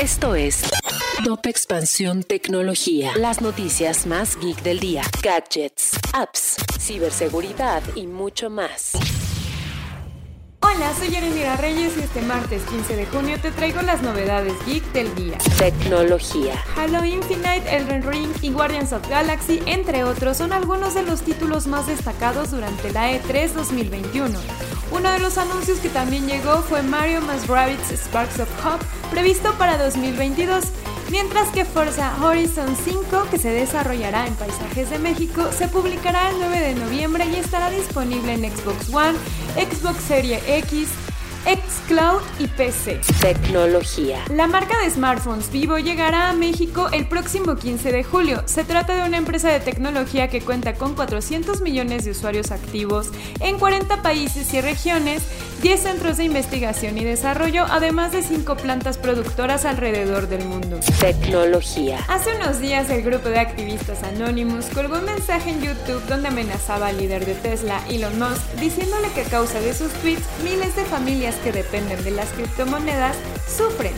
Esto es Top Expansión Tecnología. Las noticias más geek del día. Gadgets, apps, ciberseguridad y mucho más. Hola, soy Erendira Reyes y este martes 15 de junio te traigo las novedades geek del día. Tecnología. Halo Infinite, Elden Ring y Guardians of Galaxy, entre otros, son algunos de los títulos más destacados durante la E3 2021. Uno de los anuncios que también llegó fue Mario más Rabbids Sparks of Hope, previsto para 2022 mientras que Forza Horizon 5, que se desarrollará en Paisajes de México, se publicará el 9 de noviembre y estará disponible en Xbox One, Xbox Series X, Xcloud y PC. Tecnología. La marca de smartphones Vivo llegará a México el próximo 15 de julio. Se trata de una empresa de tecnología que cuenta con 400 millones de usuarios activos en 40 países y regiones, 10 centros de investigación y desarrollo, además de 5 plantas productoras alrededor del mundo. Tecnología. Hace unos días el grupo de activistas Anonymous colgó un mensaje en YouTube donde amenazaba al líder de Tesla, Elon Musk, diciéndole que a causa de sus tweets miles de familias que dependen de las criptomonedas sufren.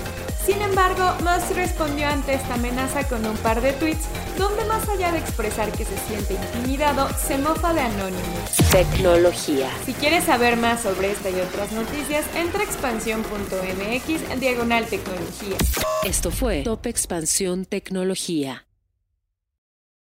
Sin embargo, Musk respondió ante esta amenaza con un par de tweets donde más allá de expresar que se siente intimidado, se mofa de Anonymous. Tecnología. Si quieres saber más sobre esta y otras noticias, entra a expansión.mx en diagonal tecnología. Esto fue Top Expansión Tecnología.